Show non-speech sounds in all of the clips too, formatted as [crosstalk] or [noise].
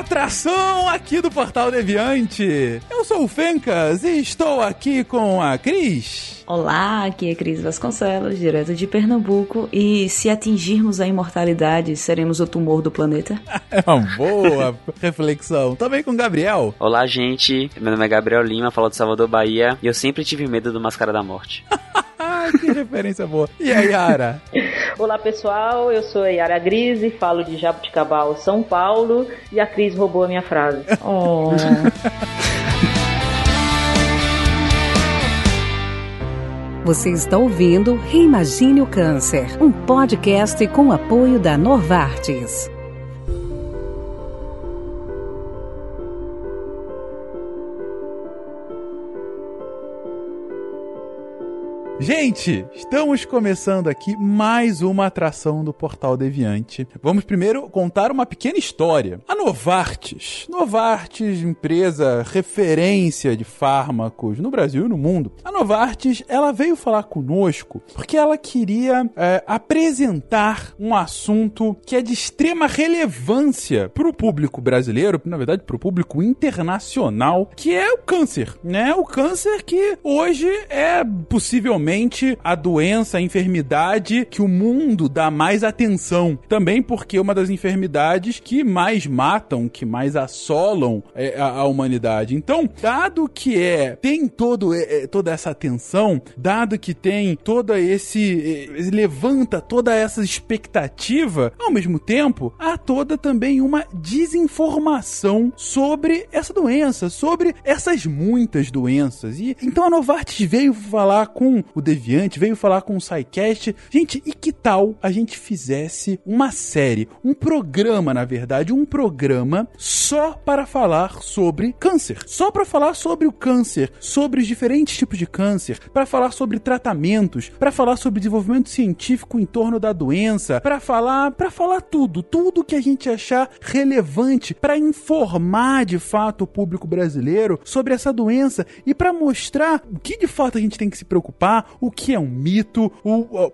atração aqui do Portal Deviante. Eu sou o Fencas e estou aqui com a Cris. Olá, aqui é Cris Vasconcelos, direto de Pernambuco. E se atingirmos a imortalidade, seremos o tumor do planeta? [laughs] é uma boa reflexão. Também com Gabriel. Olá, gente. Meu nome é Gabriel Lima, falo de Salvador, Bahia. E eu sempre tive medo do Máscara da Morte. [laughs] que referência boa. E a Yara? [laughs] Olá, pessoal. Eu sou a Yara Grise, falo de Jabuticabal, São Paulo. E a Cris roubou a minha frase. [laughs] Oh. Você está ouvindo Reimagine o Câncer, um podcast com apoio da Novartis. Gente, estamos começando aqui mais uma atração do Portal Deviante. Vamos primeiro contar uma pequena história. A Novartis, Novartis, empresa referência de fármacos no Brasil e no mundo. A Novartis, ela veio falar conosco porque ela queria é, apresentar um assunto que é de extrema relevância para o público brasileiro, na verdade para o público internacional, que é o câncer, né? O câncer que hoje é possivelmente a doença, a enfermidade que o mundo dá mais atenção. Também porque é uma das enfermidades que mais matam, que mais assolam é, a, a, humanidade. Então, dado que é tem todo, é, toda essa atenção, dado que tem toda esse é, levanta toda essa expectativa, ao mesmo tempo há toda também uma desinformação sobre essa doença, sobre essas muitas doenças. E então a Novartis veio falar com o Deviante, veio falar com o SciCast. Gente, e que tal a gente fizesse uma série, um programa, na verdade, um programa só para falar sobre câncer. Só para falar sobre o câncer, sobre os diferentes tipos de câncer, para falar sobre tratamentos, para falar sobre desenvolvimento científico em torno da doença, para falar, para falar tudo, tudo que a gente achar relevante para informar de fato o público brasileiro sobre essa doença e para mostrar o que de fato a gente tem que se preocupar, o que é um mito,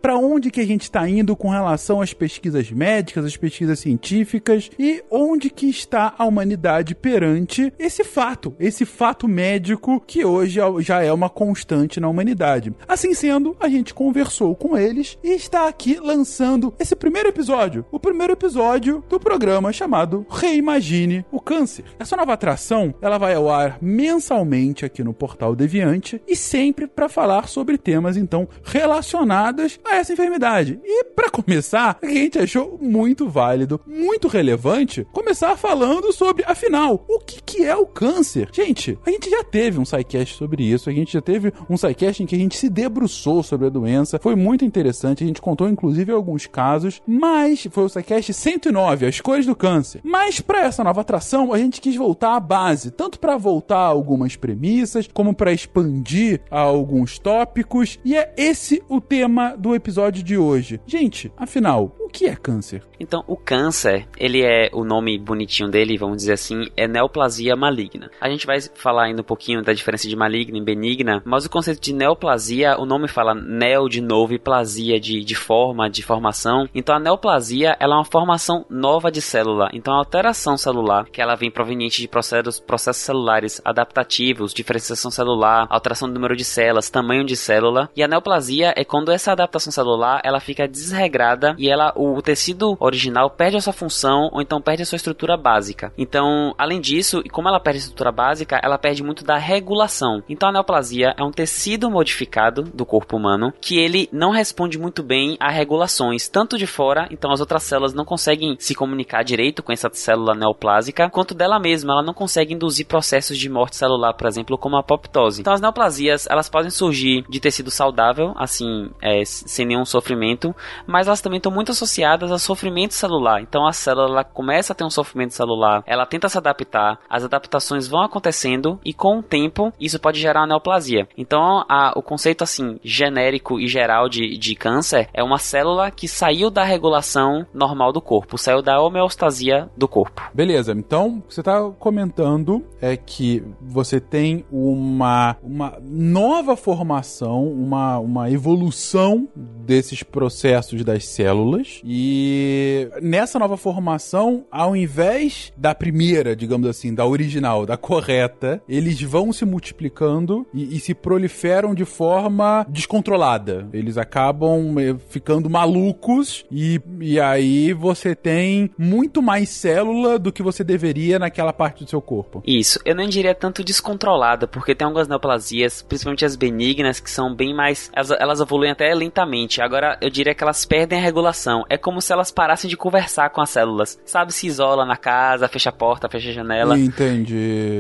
para onde que a gente está indo com relação às pesquisas médicas, às pesquisas científicas e onde que está a humanidade perante esse fato, esse fato médico que hoje já é uma constante na humanidade. Assim sendo, a gente conversou com eles e está aqui lançando esse primeiro episódio, o primeiro episódio do programa chamado Reimagine o Câncer. Essa nova atração, ela vai ao ar mensalmente aqui no Portal Deviante e sempre para falar sobre temas temas então relacionados a essa enfermidade. E para começar, a gente achou muito válido, muito relevante começar falando sobre, afinal, o que, que é o câncer? Gente, a gente já teve um SciCast sobre isso, a gente já teve um SciCast em que a gente se debruçou sobre a doença, foi muito interessante, a gente contou inclusive alguns casos, mas foi o SciCast 109, as cores do câncer. Mas para essa nova atração, a gente quis voltar à base, tanto para voltar a algumas premissas, como para expandir a alguns tópicos e é esse o tema do episódio de hoje. Gente, afinal, o que é câncer? Então, o câncer, ele é o nome bonitinho dele, vamos dizer assim, é neoplasia maligna. A gente vai falar ainda um pouquinho da diferença de maligna e benigna, mas o conceito de neoplasia, o nome fala neo de novo e plasia de, de forma, de formação. Então, a neoplasia, ela é uma formação nova de célula. Então, a alteração celular, que ela vem proveniente de processos, processos celulares adaptativos, diferenciação celular, alteração do número de células, tamanho de célula, e a neoplasia é quando essa adaptação celular ela fica desregrada e ela o tecido original perde a sua função ou então perde a sua estrutura básica. Então, além disso, e como ela perde a estrutura básica, ela perde muito da regulação. Então, a neoplasia é um tecido modificado do corpo humano que ele não responde muito bem a regulações, tanto de fora, então as outras células não conseguem se comunicar direito com essa célula neoplásica, quanto dela mesma, ela não consegue induzir processos de morte celular, por exemplo, como a apoptose. Então, as neoplasias, elas podem surgir de tecido saudável, assim, é, sem nenhum sofrimento, mas elas também estão muito associadas a sofrimento celular. Então a célula começa a ter um sofrimento celular, ela tenta se adaptar, as adaptações vão acontecendo e com o tempo isso pode gerar uma neoplasia. Então a, o conceito assim genérico e geral de, de câncer é uma célula que saiu da regulação normal do corpo, saiu da homeostasia do corpo. Beleza, então você está comentando é que você tem uma, uma nova formação, uma, uma evolução desses processos das células. E nessa nova formação, ao invés da primeira, digamos assim, da original, da correta, eles vão se multiplicando e, e se proliferam de forma descontrolada. Eles acabam eh, ficando malucos e, e aí você tem muito mais célula do que você deveria naquela parte do seu corpo. Isso, eu não diria tanto descontrolada, porque tem algumas neoplasias, principalmente as benignas, que são bem mais. Elas, elas evoluem até lentamente. Agora, eu diria que elas perdem a regulação. É como se elas parassem de conversar com as células. Sabe, se isola na casa, fecha a porta, fecha a janela. Entendi.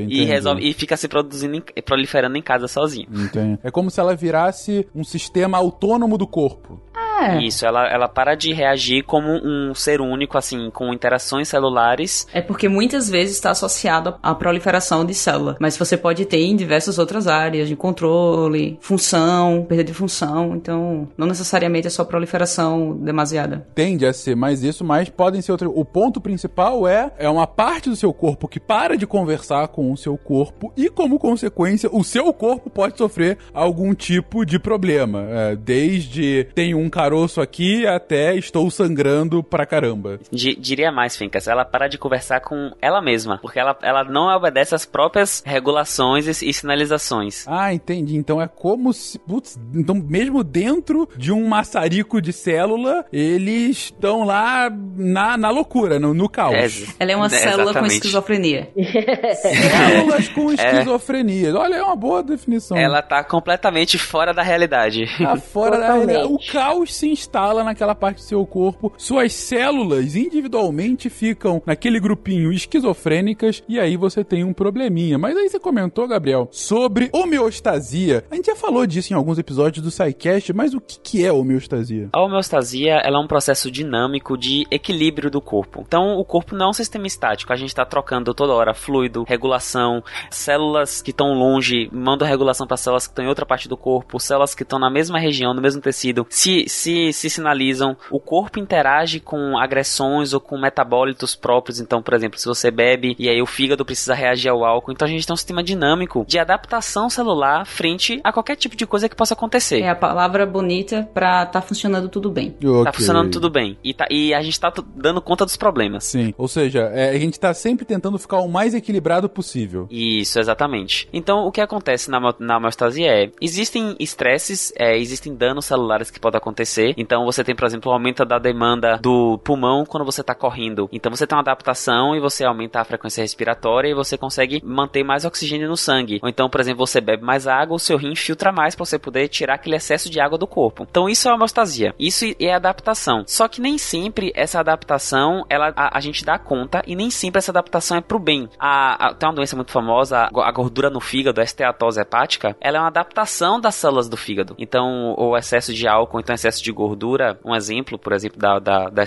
entendi. E, resolve, e fica se produzindo, em, proliferando em casa sozinho. Entendi. É como se ela virasse um sistema autônomo do corpo. É. Isso, ela, ela para de reagir como um ser único, assim, com interações celulares. É porque muitas vezes está associado à proliferação de célula. Mas você pode ter em diversas outras áreas, de controle, função, perda de função. Então, não necessariamente é só proliferação demasiada. Tende a ser mais isso, mas podem ser outros. O ponto principal é, é uma parte do seu corpo que para de conversar com o seu corpo e, como consequência, o seu corpo pode sofrer algum tipo de problema. É, desde tem um caroço aqui até estou sangrando pra caramba. Di- diria mais, Fincas, ela para de conversar com ela mesma, porque ela, ela não obedece às próprias regulações e, e sinalizações. Ah, entendi. Então é como se. Putz, então mesmo dentro de um maçarico de célula, eles estão lá na, na loucura, no, no caos. Ela é uma É, célula com exatamente. esquizofrenia. [laughs] Células com esquizofrenia. Olha, é uma boa definição. Ela tá completamente fora da realidade. Tá fora da Totalmente. realidade. O caos se instala naquela parte do seu corpo. Suas células individualmente ficam naquele grupinho esquizofrênicas e aí você tem um probleminha. Mas aí você comentou, Gabriel, sobre homeostasia. A gente já falou disso em alguns episódios do SciCast, mas o que, é homeostasia? A homeostasia ela é um processo dinâmico de equilíbrio do corpo. Então, o corpo não é um sistema estático. A gente está trocando toda hora fluido, regulação, células que estão longe mandam regulação para células que estão em outra parte do corpo, células que estão na mesma região, no mesmo tecido, se, se, se sinalizam. O corpo interage com agressões ou com metabólitos próprios. Então, por exemplo, se você bebe e aí o fígado precisa reagir ao álcool. Então, a gente tem um sistema dinâmico de adaptação celular frente a qualquer tipo de coisa que possa acontecer. É a palavra bonita pra tá funcionando tudo bem. Tá Ok. funcionando tudo bem. E, tá- e a gente tá dando conta dos problemas. Sim, ou seja, é, a gente tá sempre tentando ficar o mais equilibrado possível. Isso, exatamente. Então, o que acontece na, na homeostasia é: existem estresses, é, existem danos celulares que podem acontecer. Então, você tem, por exemplo, o aumento da demanda do pulmão quando você está correndo. Então, você tem uma adaptação e você aumenta a frequência respiratória e você consegue manter mais oxigênio no sangue. Ou então, por exemplo, você bebe mais água, o seu rim filtra mais para você poder tirar aquele excesso de água do corpo. Então, isso é homeostasia. Isso é adaptação. Só que nem sempre essa adaptação ela, a, a gente dá conta e nem sempre essa adaptação é pro bem. A, a- tem uma doença muito famosa, a gordura no fígado, a esteatose hepática, ela é uma adaptação das células do fígado. Então, o excesso de álcool, então excesso de gordura, um exemplo, por exemplo, da, da, da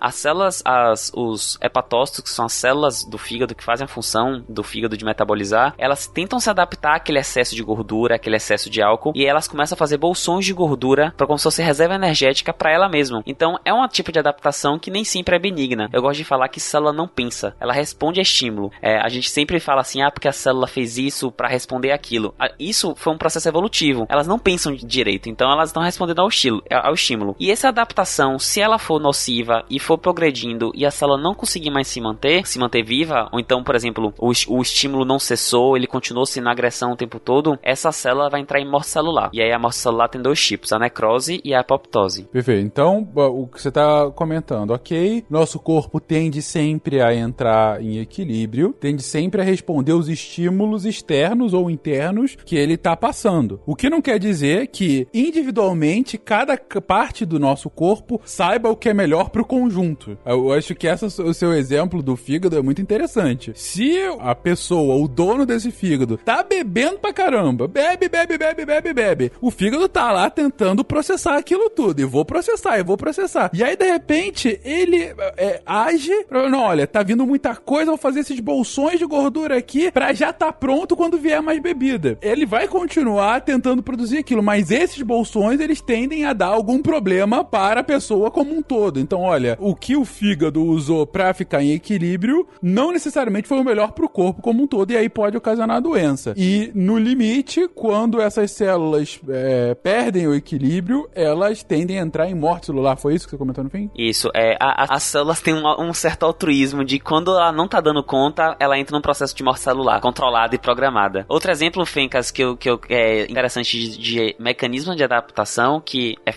as células, as, os hepatócitos, que são as células do fígado que fazem a função do fígado de metabolizar, elas tentam se adaptar àquele excesso de gordura, aquele excesso de álcool, e elas começam a fazer bolsões de gordura para como se fosse reserva energética para ela mesma. Então, é um tipo de adaptação que nem sempre é benigna. Eu gosto de falar que célula não pensa, ela responde a estímulo. É, a gente sempre fala assim, ah, porque a célula fez isso para responder aquilo. Ah, Isso foi um processo evolutivo. Elas não pensam direito, então elas estão respondendo ao, estilo, ao estímulo. E essa adaptação, se ela for nociva e for progredindo e a célula não conseguir mais se manter, se manter viva, ou então, por exemplo, o, o estímulo não cessou, ele continuou sendo agressão o tempo todo, essa célula vai entrar em morte celular. E aí a morte celular tem dois tipos, a necrose e a apoptose. Perfeito. Então, o que você tá comentando, ok? Nosso corpo tende sempre a entrar em equilíbrio, tende sempre a responder os estímulos externos ou internos que ele tá passando. O que não quer dizer que individualmente cada parte do nosso corpo saiba o que é melhor pro conjunto. Eu acho que essa, o seu exemplo do fígado é muito interessante. Se a pessoa, o dono desse fígado, tá bebendo pra caramba, bebe, bebe, bebe, bebe, bebe, o fígado tá lá tentando processar aquilo tudo. E vou processar, e vou processar. E aí, de repente, ele é, age. pra- Não, olha, tá vindo muita coisa, vou fazer esses bolsões de gordura aqui pra já tá pronto quando vier mais bebida. Ele vai continuar tentando produzir aquilo, mas esses bolsões eles tendem a dar algum problema para a pessoa como um todo. Então, olha, o que o fígado usou para ficar em equilíbrio não necessariamente foi o melhor para o corpo como um todo, e aí pode ocasionar doença. E no limite, quando essas células é, perdem o equilíbrio, elas tendem a entrar em morte celular. Foi isso que você comentou no fim? Isso, é, a, a, as células têm um, um, certo altruísmo de quando ela não tá dando conta, ela entra num processo de morte celular, controlada e programada. Outro exemplo, Fencas, que, eu, que eu, é interessante de, de mecanismo de adaptação, que é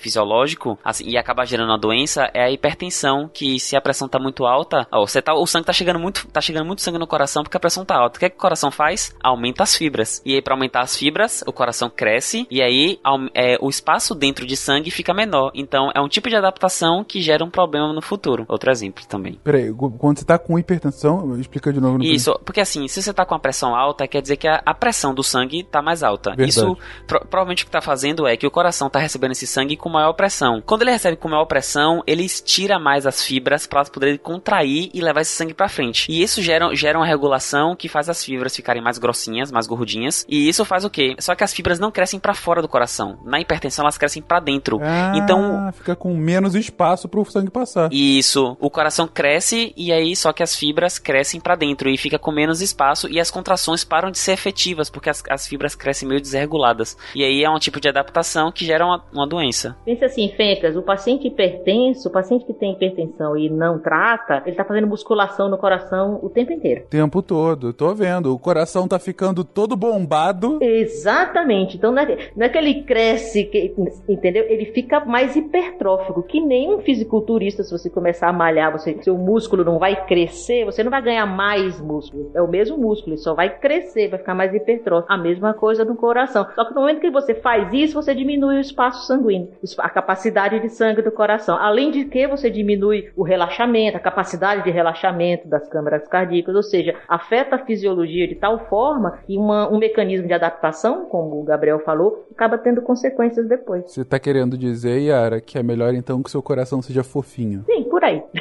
assim, e acaba gerando uma doença, é a hipertensão, que se a pressão tá muito alta, ó, você tá, o sangue tá chegando muito, tá chegando muito sangue no coração porque a pressão tá alta. O que, é que o coração faz? Aumenta as fibras. E aí, para aumentar as fibras, o coração cresce e aí é, o espaço dentro de sangue fica menor. Então, é um tipo de adaptação que gera um problema no futuro. Outro exemplo também. Peraí, quando você tá com hipertensão, explica de novo. Isso, porque assim, se você tá com a pressão alta, quer dizer que a, a pressão do sangue tá mais alta. Verdade. Isso, pro, provavelmente o que tá fazendo é que o coração tá recebendo esse sangue com maior pressão. Quando ele recebe com maior pressão, ele estira mais as fibras para poder contrair e levar esse sangue para frente. E isso gera, gera uma regulação que faz as fibras ficarem mais grossinhas, mais gordinhas. E isso faz o quê? Só que as fibras não crescem para fora do coração. Na hipertensão elas crescem para dentro. Ah, então fica com menos espaço pro sangue passar. Isso. O coração cresce e aí só que as fibras crescem para dentro e fica com menos espaço e as contrações param de ser efetivas porque as, as fibras crescem meio desreguladas. E aí é um tipo de adaptação que gera uma, uma doença. Pensa assim, Fencas, o paciente hipertenso, o paciente que tem hipertensão e não trata, ele tá fazendo musculação no coração o tempo inteiro. O tempo todo, tô vendo. O coração tá ficando todo bombado. Exatamente. Então não é, não é que ele cresce, que, entendeu? Ele fica mais hipertrófico, que nem um fisiculturista, se você começar a malhar, você, seu músculo não vai crescer, você não vai ganhar mais músculo. É o mesmo músculo, ele só vai crescer, vai ficar mais hipertrófico. A mesma coisa no coração. Só que no momento que você faz isso, você diminui o espaço sanguíneo, a capacidade de sangue do coração. Além de que você diminui o relaxamento, a capacidade de relaxamento das câmaras cardíacas, ou seja, afeta a fisiologia de tal forma que uma, um mecanismo de adaptação, como o Gabriel falou, acaba tendo consequências depois. Você está querendo dizer, Yara, que é melhor então que seu coração seja fofinho? Sim, por aí. [laughs]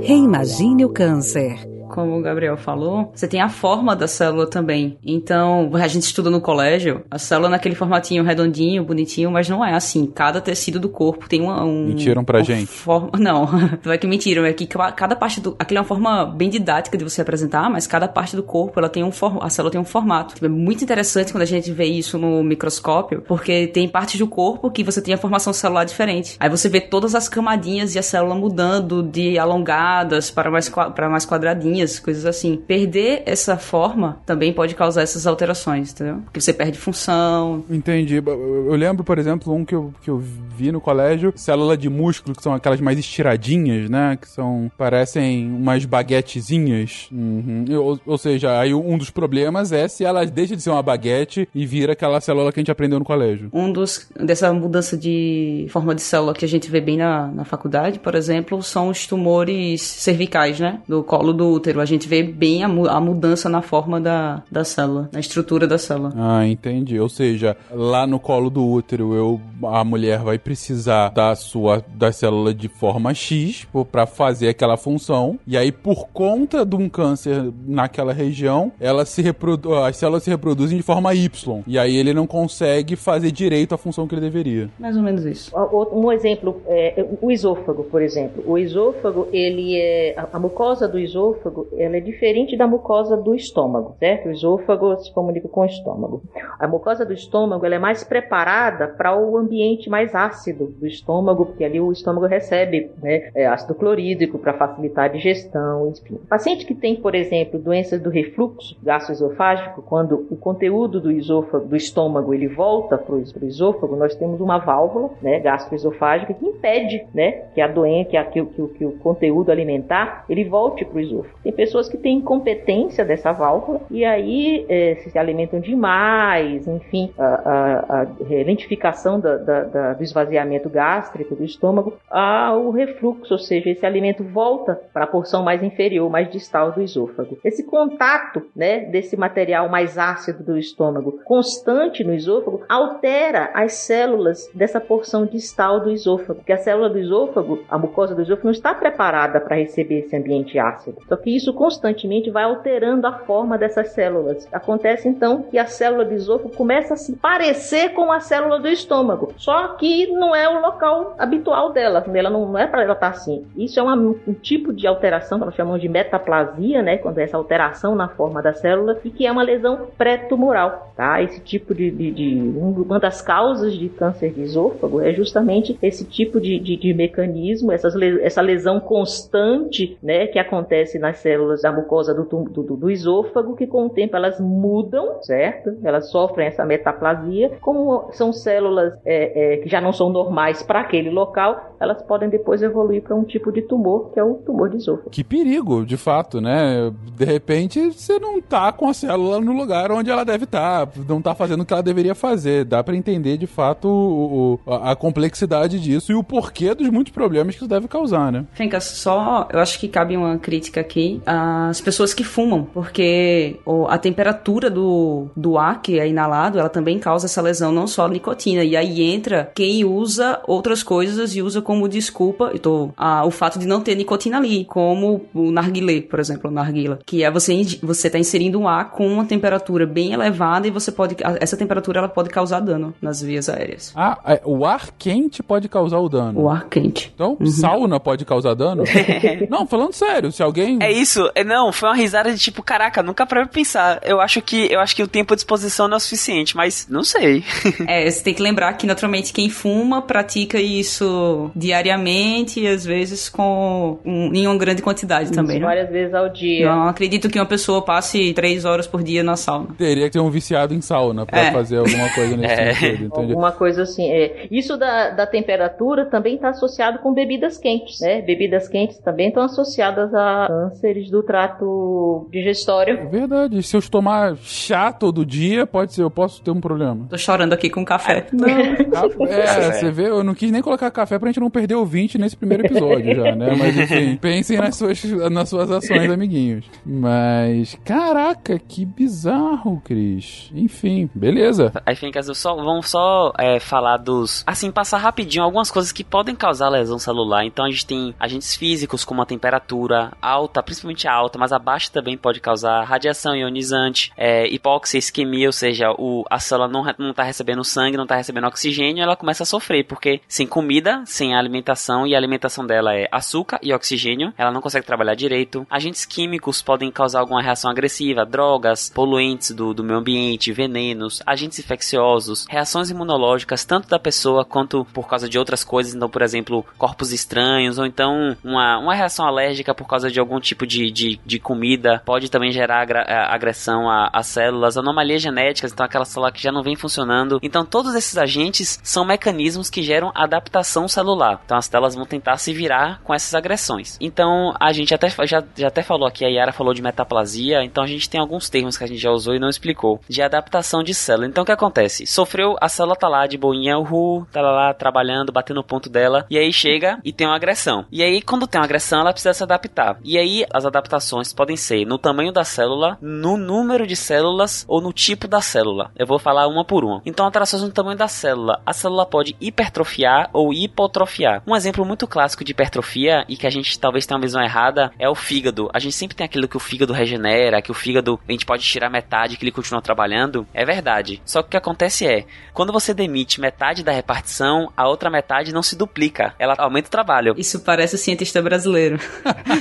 Reimagine o câncer como o Gabriel falou, você tem a forma da célula também. Então, a gente estuda no colégio, a célula naquele formatinho redondinho, bonitinho, mas não é assim. Cada tecido do corpo tem uma, um. Mentiram pra gente. Forma... [laughs] Não, [laughs] não é que mentiram, é que cada parte do. Aquilo é uma forma bem didática de você apresentar, mas cada parte do corpo, ela tem um for... a célula tem um formato. É muito interessante quando a gente vê isso no microscópio, porque tem partes do corpo que você tem a formação celular diferente. Aí você vê todas as camadinhas e a célula mudando de alongadas para mais, para mais quadradinhas coisas assim. Perder essa forma também pode causar essas alterações, entendeu? Porque você perde função. Entendi. Eu lembro, por exemplo, um que eu, que eu vi no colégio, célula de músculo, que são aquelas mais estiradinhas, né? Que são, parecem umas baguetezinhas. Uhum. Ou, ou, seja, aí um dos problemas é se ela deixa de ser uma baguete e vira aquela célula que a gente aprendeu no colégio. Um dos, dessa mudança de forma de célula que a gente vê bem na, na faculdade, por exemplo, são os tumores cervicais, né? Do colo do útero útero. A gente vê bem a, mu a mudança na forma da, da célula, na estrutura da célula. Ah, entendi. Ou seja, lá no colo do útero, eu, a mulher vai precisar da sua da célula de forma X para fazer aquela função. E aí, por conta de um câncer naquela região, ela se reprodu as células se reproduzem de forma Y. E aí ele não consegue fazer direito a função que ele deveria. Mais ou menos isso. Um exemplo, é, o esôfago, por exemplo. O esôfago, ele é. A mucosa do esôfago esôfago ela é diferente da mucosa do estômago, certo? O esôfago se comunica com o estômago. A mucosa do estômago ela é mais preparada para o ambiente mais ácido do estômago, porque ali o estômago recebe né, é, ácido clorídrico para facilitar a digestão, enfim. Paciente que tem, por exemplo, doenças do refluxo gastroesofágico, quando o conteúdo do esôfago, do estômago, ele volta para o esôfago, nós temos uma válvula né, gastroesofágica que impede né, que a doença, que, a, que, que, que o conteúdo alimentar, ele volte para o esôfago. Tem pessoas que têm incompetência dessa válvula e aí é, se alimentam demais, enfim, a, a, a lentificação da, da, da, do esvaziamento gástrico do estômago, ao refluxo, ou seja, esse alimento volta para a porção mais inferior, mais distal do esôfago. Esse contato né, desse material mais ácido do estômago constante no esôfago altera as células dessa porção distal do esôfago, porque a célula do esôfago, a mucosa do esôfago, não está preparada para receber esse ambiente ácido. Só que isso constantemente vai alterando a forma dessas células. Acontece então que a célula do esôfago começa a se parecer com a célula do estômago, só que não é o local habitual dela, ela não, não é para ela estar assim. Isso é uma, um tipo de alteração que nós chamamos de metaplasia, né, quando é essa alteração na forma da célula, e que é uma lesão pré-tumoral, tá? Esse tipo de, de, de, uma das causas de câncer de esôfago é justamente esse tipo de, de, de mecanismo, essas, essa lesão constante, né, que acontece nas células da mucosa do, do, do esôfago, que com o tempo elas mudam, certo? Elas sofrem essa metaplasia, como são células é, é, que já não são normais para aquele local, elas podem depois evoluir para um tipo de tumor, que é o tumor de esôfago. Que perigo, de fato, né? De repente você não tá com a célula no lugar onde ela deve estar, tá, não tá fazendo o que ela deveria fazer. Dá para entender de fato o, o, a complexidade disso e o porquê dos muitos problemas que isso deve causar, né? Fenka, só eu acho que cabe uma crítica aqui às pessoas que fumam, porque a temperatura do, do ar que é inalado, ela também causa essa lesão, não só a nicotina. E aí entra quem usa outras coisas e usa como desculpa tô, a, o fato de não ter nicotina ali, como o narguilé, por exemplo, o narguila, que é você você tá inserindo um ar com uma temperatura bem elevada e você pode essa temperatura ela pode causar dano nas vias aéreas. Ah, é, o ar quente pode causar o dano. O ar quente. Então, uhum. sauna pode causar dano? [laughs] não, falando sério, se alguém É isso. É, não, foi uma risada de tipo, caraca, nunca para pensar. Eu acho que eu acho que o tempo de exposição não é o suficiente, mas não sei. [laughs] é, você tem que lembrar que naturalmente quem fuma pratica isso diariamente e às vezes com um, em uma grande quantidade também. Né? Várias vezes ao dia. Não acredito que uma pessoa passe três horas por dia na sauna. Teria que ter um viciado em sauna para é. fazer alguma coisa nesse [laughs] é. sentido. Entendi. Alguma coisa assim. É. Isso da, da temperatura também está associado com bebidas quentes, né? Bebidas quentes também estão associadas a cânceres do trato digestório. É verdade. Se eu tomar chá todo dia, pode ser, eu posso ter um problema. Tô chorando aqui com café. Não, [laughs] é, você vê, eu não quis nem colocar café pra gente não perder o 20 nesse primeiro episódio já, né? Mas enfim, [laughs] pensem nas suas, nas suas ações, amiguinhos. Mas, caraca, que bizarro, Cris. Enfim, beleza. Aí, Fincas, só, vamos só é, falar dos. Assim, passar rapidinho algumas coisas que podem causar lesão celular. Então, a gente tem agentes físicos, como a temperatura alta, principalmente alta, mas abaixo também pode causar radiação ionizante, é, hipóxia, isquemia, ou seja, o, a célula não, não tá recebendo sangue, não tá recebendo oxigênio, ela começa a sofrer, porque sem comida, sem alimentação, e a alimentação dela é açúcar e oxigênio, ela não consegue trabalhar direito. Agentes químicos podem causar alguma reação agressiva, drogas, poluentes do, do meio ambiente, venenos, agentes infecciosos, reações imunológicas, tanto da pessoa quanto por causa de outras coisas, então, por exemplo, corpos estranhos, ou então uma, uma reação alérgica por causa de algum tipo de, de, de comida, pode também gerar agressão a, a células, anomalias genéticas, então aquela célula que já não vem funcionando. Então, todos esses agentes são mecanismos que geram adaptação celular. Então, as células vão tentar se virar com essas agressões. Então, a gente até já, já até falou aqui, a Yara falou de metaplasia, então a gente tem alguns termos que a gente já usou e não explicou, de adaptação de célula. Então, o que acontece? Sofreu, a célula tá lá de boinha, uhul, tá lá trabalhando, batendo o ponto dela, e aí chega e tem uma agressão. E aí, quando tem uma agressão, ela precisa se adaptar. E aí, as adaptações podem ser no tamanho da célula, no número de células ou no tipo da célula. Eu vou falar uma por uma. Então, alterações no tamanho da célula. A célula pode hipertrofiar ou hipotrofiar. Um exemplo muito clássico de hipertrofia e que a gente talvez tenha uma visão errada é o fígado. A gente sempre tem aquilo que o fígado regenera, que o fígado a gente pode tirar metade que ele continua trabalhando. É verdade. Só que o que acontece é, quando você demite metade da repartição, a outra metade não se duplica. Ela aumenta o trabalho. Isso parece o cientista brasileiro. [laughs]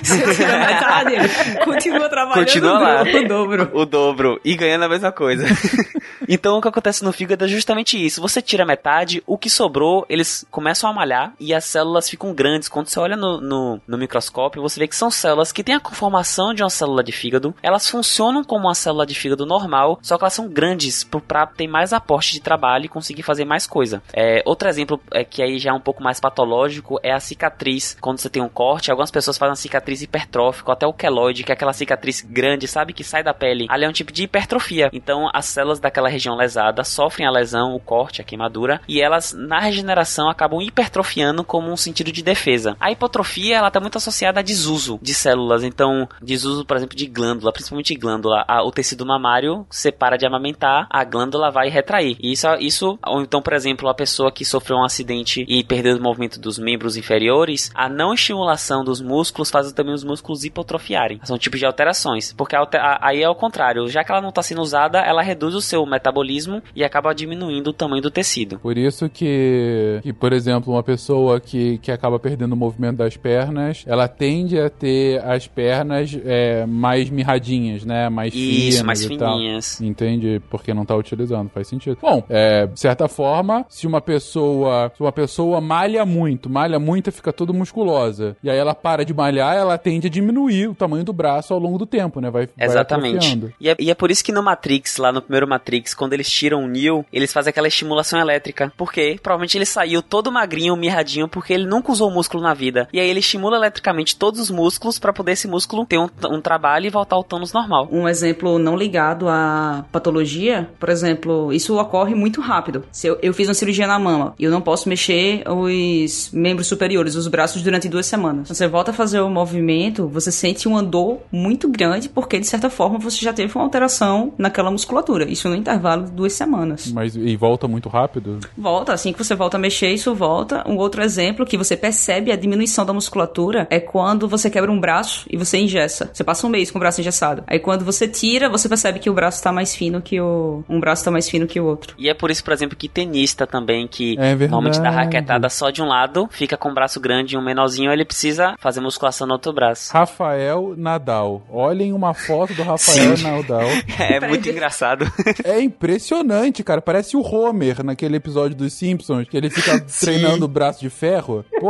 Você tira metade, continua trabalhando continua lá. o dobro. O dobro. E ganhando a mesma coisa. [laughs] então o que acontece no fígado é justamente isso. Você tira metade, o que sobrou, eles começam a malhar e as células ficam grandes. Quando você olha no, no, no microscópio, você vê que são células que têm a conformação de uma célula de fígado. Elas funcionam como uma célula de fígado normal, só que elas são grandes para ter mais aporte de trabalho e conseguir fazer mais coisa. É, outro exemplo é que aí já é um pouco mais patológico é a cicatriz. Quando você tem um corte, algumas pessoas fazem a cicatriz hipertrófica, até o queloide, que é aquela cicatriz grande, sabe, que sai da pele. Ali é um tipo de hipertrofia. Então as células daquela região lesada sofrem a lesão, o corte, a queimadura, e elas na regeneração acabam hipertrofiando como um sentido de defesa. A hipotrofia, ela tá muito associada a desuso de células, então, desuso, por exemplo, de glândula, principalmente glândula. A, o tecido mamário separa de amamentar, a glândula vai retrair. E isso, isso, ou então, por exemplo, a pessoa que sofreu um acidente e perdeu o movimento dos membros inferiores, a não estimulação dos músculos faz também os músculos hipotrofiarem. São tipos de alterações, porque a, a, aí é o contrário, já que ela não está sendo usada, ela reduz o seu metabolismo e acaba diminuindo o tamanho do tecido. Por isso que, que por exemplo, uma pessoa que, que acaba perdendo o movimento das pernas, ela tende a ter as pernas é, mais mirradinhas, né? Mais Isso, finas mais e fininhas. Tal. Entende? Porque não tá utilizando, faz sentido. Bom, é, de certa forma, se uma pessoa, se uma pessoa malha muito, malha muito fica toda musculosa, e aí ela para de malhar, ela tende a diminuir o tamanho do braço ao longo do tempo, né? Vai, Exatamente. Vai e, é, e é por isso que no Matrix, lá no primeiro Matrix, quando eles tiram o Neo, eles fazem aquela estimulação elétrica. Por quê? Provavelmente ele saiu todo magrinho, mirradinho, porque ele nunca usou músculo na vida. E aí ele estimula eletricamente todos os músculos para poder esse músculo ter um, um, trabalho e voltar ao tônus normal. Um exemplo não ligado à patologia, por exemplo, isso ocorre muito rápido. Se eu, eu fiz uma cirurgia na mama e eu não posso mexer os membros superiores, os braços, durante duas semanas. Você volta a fazer o movimento, você sente uma dor muito grande porque, de certa forma, você já teve uma alteração naquela musculatura. Isso no intervalo de duas semanas. Mas e volta muito rápido? Volta, assim que você volta a mexer, isso volta. Um outro exemplo que você percebe a diminuição da musculatura é quando você quebra um braço e você engessa. Você passa um mês com o braço engessado. Aí quando você tira, você percebe que o braço tá mais fino que o. Um braço tá mais fino que o outro. E é por isso, por exemplo, que tenista também, que é normalmente dá raquetada só de um lado, fica com o braço grande e um menorzinho, ele precisa fazer musculação no outro braço. Rafael Nadal. Olhem uma foto do Rafael Sim. Nadal. [laughs] É muito engraçado. É impressionante, cara. Parece o Homer naquele episódio dos Simpsons, que ele fica [laughs] treinando o braço de ferro. Pô,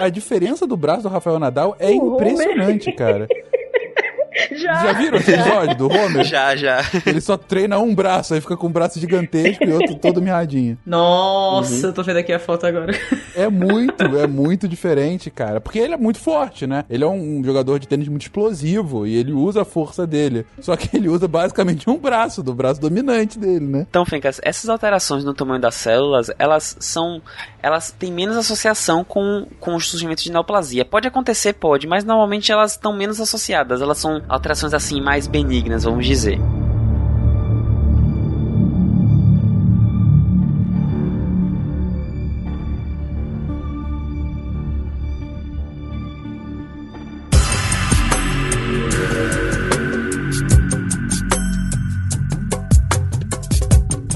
a diferença do braço do Rafael Nadal é impressionante, cara. [laughs] [laughs] Já. já viram esse episódio do Homer? Já, já. Ele só treina um braço, aí fica com um braço gigantesco e outro todo mirradinho. Nossa, uhum. eu tô vendo aqui a foto agora. [laughs] É muito, é muito diferente, cara. Porque ele é muito forte, né? Ele é um jogador de tênis muito explosivo e ele usa a força dele. Só que ele usa basicamente um braço, do braço dominante dele, né? Então, Fencas, essas alterações no tamanho das células, elas são. Elas têm menos associação com, com o surgimento de neoplasia. Pode acontecer, pode, mas normalmente elas estão menos associadas. Elas são alterações assim mais benignas, vamos dizer.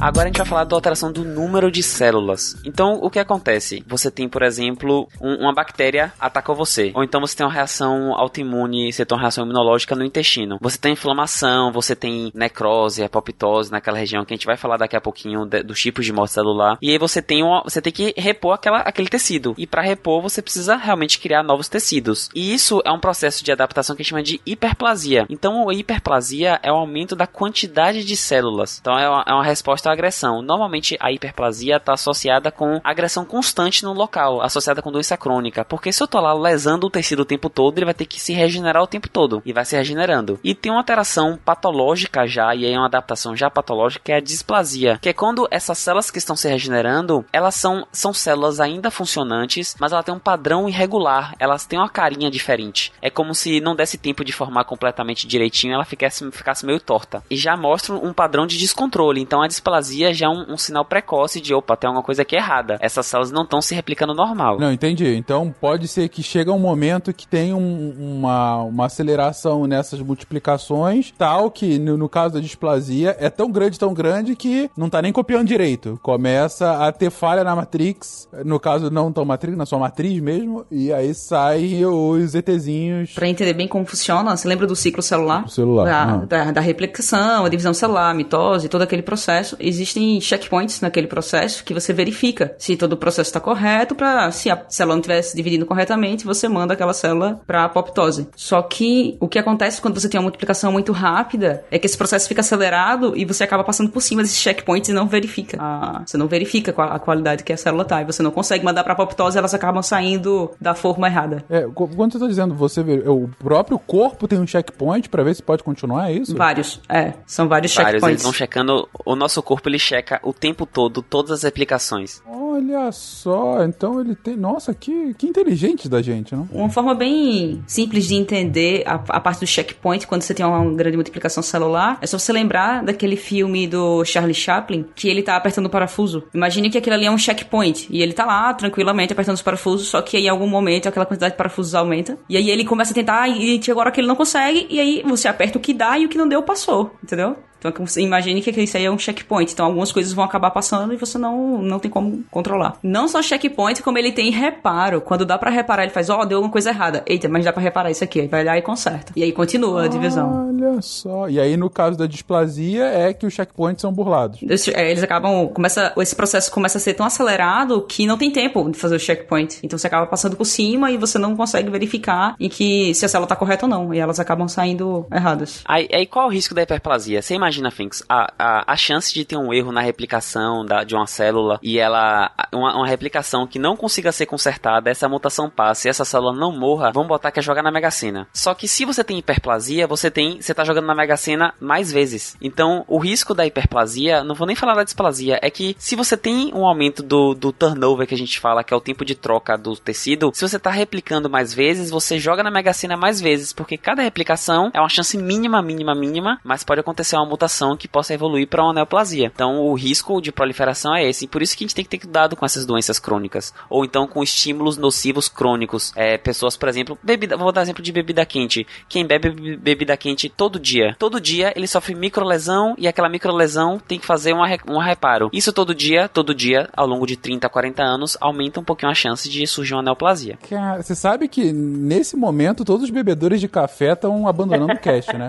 Agora a gente vai falar da alteração do número de células. Então, o que acontece? Você tem, por exemplo, um, uma bactéria atacou você. Ou então você tem uma reação autoimune, você tem uma reação imunológica no intestino. Você tem inflamação, você tem necrose, apoptose naquela região que a gente vai falar daqui a pouquinho dos tipos de morte celular. E aí você tem, uma, você tem que repor aquela, aquele tecido. E para repor, você precisa realmente criar novos tecidos. E isso é um processo de adaptação que a gente chama de hiperplasia. Então, a hiperplasia é o aumento da quantidade de células. Então, é uma, é uma resposta agressão. Normalmente a hiperplasia está associada com agressão constante no local, associada com doença crônica. Porque se eu tô lá lesando o tecido o tempo todo, ele vai ter que se regenerar o tempo todo. E vai se regenerando. E tem uma alteração patológica já, e aí é uma adaptação já patológica, que é a displasia. Que é quando essas células que estão se regenerando, elas são, são células ainda funcionantes, mas ela tem um padrão irregular. Elas têm uma carinha diferente. É como se não desse tempo de formar completamente direitinho, ela ficasse, ficasse meio torta. E já mostra um padrão de descontrole. Então a displasia displasia já é um, um, sinal precoce de, opa, tem alguma coisa aqui errada. Essas células não estão se replicando normal. Não, entendi. Então pode ser que chega um momento que tem um, uma, uma aceleração nessas multiplicações, tal que no, no, caso da displasia é tão grande, tão grande que não tá nem copiando direito. Começa a ter falha na matrix, no caso não tão matrix, na sua matriz mesmo, e aí sai os ETzinhos. Pra entender bem como funciona, você lembra do ciclo celular? O celular. Da, da, da replicação, a divisão celular, a mitose, todo aquele processo existem checkpoints naquele processo que você verifica se todo o processo está correto, para se a célula não estiver se dividindo corretamente, você manda aquela célula para apoptose. Só que o que acontece quando você tem uma multiplicação muito rápida é que esse processo fica acelerado e você acaba passando por cima desses checkpoints e não verifica. Ah, você não verifica a qualidade que a célula tá e você não consegue mandar para apoptose, elas acabam saindo da forma errada. É, quando você tá dizendo, você o próprio corpo tem um checkpoint para ver se pode continuar, é isso? Vários, é, são vários, vários checkpoints. Eles vão checando o nosso corpo ele checa o tempo todo todas as aplicações. Olha só, então ele tem. Nossa, que, que inteligente da gente, não? Uma forma bem simples de entender a, a parte do checkpoint quando você tem uma grande multiplicação celular é só você lembrar daquele filme do Charlie Chaplin que ele tá apertando o parafuso. Imagine que aquilo ali é um checkpoint e ele tá lá tranquilamente apertando os parafusos, só que aí em algum momento aquela quantidade de parafusos aumenta e aí ele começa a tentar e chega agora que ele não consegue e aí você aperta o que dá e o que não deu passou, entendeu? Então imagine que isso aí é um checkpoint. Então algumas coisas vão acabar passando e você não, não tem como controlar. Não só checkpoint, como ele tem reparo. Quando dá para reparar, ele faz, ó, oh, deu alguma coisa errada. Eita, mas dá para reparar isso aqui. Aí vai lá e conserta. E aí continua a divisão. Olha só. E aí no caso da displasia é que os checkpoints são burlados. É, eles acabam, começa, esse processo começa a ser tão acelerado que não tem tempo de fazer o checkpoint. Então você acaba passando por cima e você não consegue verificar em que se a célula tá correta ou não. E elas acabam saindo erradas. Aí, aí qual o risco da hiperplasia? Você imagina Finks, a, a, a chance de ter um erro na replicação da, de uma célula e ela. Uma, uma, replicação que não consiga ser consertada, essa mutação passe e essa célula não morra, vamos botar que é jogar na Mega Sena. Só que se você tem hiperplasia, você tem. Você tá jogando na Mega Sena mais vezes. Então, o risco da hiperplasia, não vou nem falar da displasia, é que se você tem um aumento do, do turnover que a gente fala, que é o tempo de troca do tecido, se você tá replicando mais vezes, você joga na Mega Sena mais vezes, porque cada replicação é uma chance mínima, mínima, mínima, mas pode acontecer uma mutação que possa evoluir para uma neoplasia. Então, o risco de proliferação é esse. E por isso que a gente tem que ter cuidado com essas doenças crônicas. Ou então com estímulos nocivos crônicos. É, pessoas, por exemplo, bebida, vou dar exemplo de bebida quente. Quem bebe bebida quente todo dia, todo dia ele sofre microlesão e aquela microlesão tem que fazer uma, um reparo. Isso todo dia, todo dia, ao longo de 30 a 40 anos, aumenta um pouquinho a chance de surgir uma neoplasia. Cara, você sabe que nesse momento todos os bebedores de café estão abandonando o cast, né?